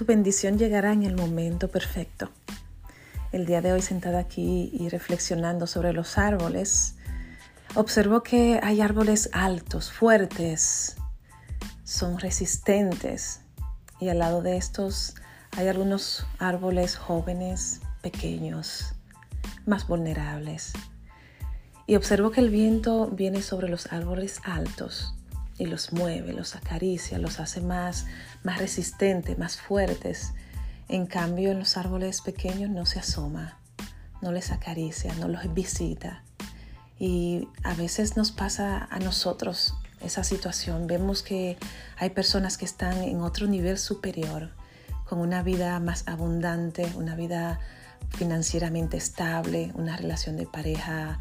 tu bendición llegará en el momento perfecto. El día de hoy sentada aquí y reflexionando sobre los árboles, observo que hay árboles altos, fuertes, son resistentes y al lado de estos hay algunos árboles jóvenes, pequeños, más vulnerables. Y observo que el viento viene sobre los árboles altos y los mueve, los acaricia, los hace más, más resistentes, más fuertes. En cambio, en los árboles pequeños no se asoma, no les acaricia, no los visita. Y a veces nos pasa a nosotros esa situación. Vemos que hay personas que están en otro nivel superior, con una vida más abundante, una vida financieramente estable, una relación de pareja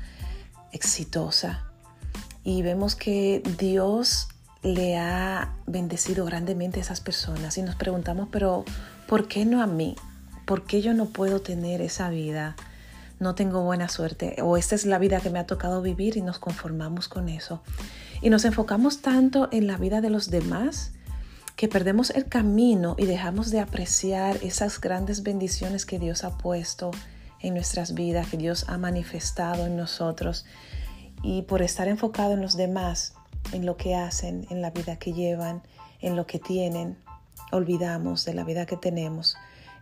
exitosa y vemos que Dios le ha bendecido grandemente a esas personas y nos preguntamos, pero ¿por qué no a mí? ¿Por qué yo no puedo tener esa vida? No tengo buena suerte o esta es la vida que me ha tocado vivir y nos conformamos con eso. Y nos enfocamos tanto en la vida de los demás que perdemos el camino y dejamos de apreciar esas grandes bendiciones que Dios ha puesto en nuestras vidas, que Dios ha manifestado en nosotros y por estar enfocado en los demás, en lo que hacen, en la vida que llevan, en lo que tienen, olvidamos de la vida que tenemos.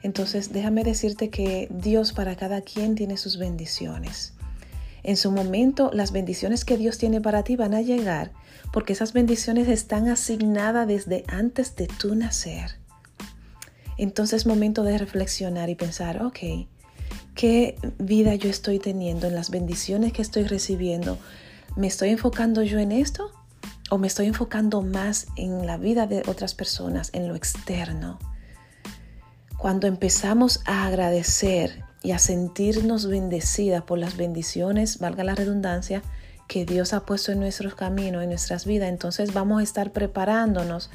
Entonces déjame decirte que Dios para cada quien tiene sus bendiciones. En su momento las bendiciones que Dios tiene para ti van a llegar porque esas bendiciones están asignadas desde antes de tu nacer. Entonces es momento de reflexionar y pensar, ok, qué vida yo estoy teniendo, en las bendiciones que estoy recibiendo. ¿Me estoy enfocando yo en esto? ¿O me estoy enfocando más en la vida de otras personas, en lo externo? Cuando empezamos a agradecer y a sentirnos bendecidas por las bendiciones, valga la redundancia, que Dios ha puesto en nuestros caminos, en nuestras vidas, entonces vamos a estar preparándonos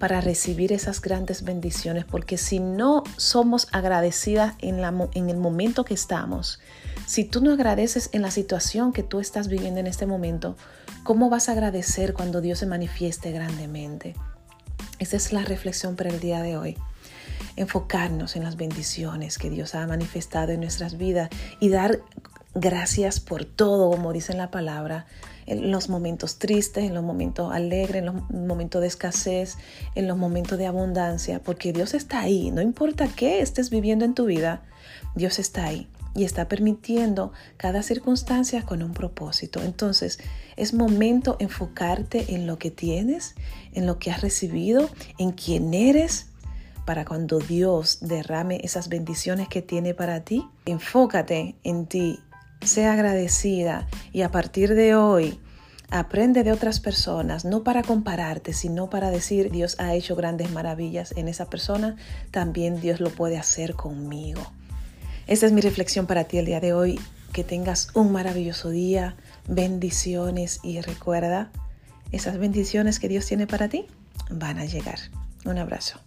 para recibir esas grandes bendiciones, porque si no somos agradecidas en, la, en el momento que estamos, si tú no agradeces en la situación que tú estás viviendo en este momento, ¿cómo vas a agradecer cuando Dios se manifieste grandemente? Esa es la reflexión para el día de hoy. Enfocarnos en las bendiciones que Dios ha manifestado en nuestras vidas y dar gracias por todo, como dice la palabra, en los momentos tristes, en los momentos alegres, en los momentos de escasez, en los momentos de abundancia, porque Dios está ahí, no importa qué estés viviendo en tu vida, Dios está ahí y está permitiendo cada circunstancia con un propósito. Entonces, es momento enfocarte en lo que tienes, en lo que has recibido, en quién eres, para cuando Dios derrame esas bendiciones que tiene para ti. Enfócate en ti sea agradecida y a partir de hoy aprende de otras personas, no para compararte, sino para decir Dios ha hecho grandes maravillas en esa persona, también Dios lo puede hacer conmigo. Esta es mi reflexión para ti el día de hoy. Que tengas un maravilloso día, bendiciones y recuerda, esas bendiciones que Dios tiene para ti van a llegar. Un abrazo.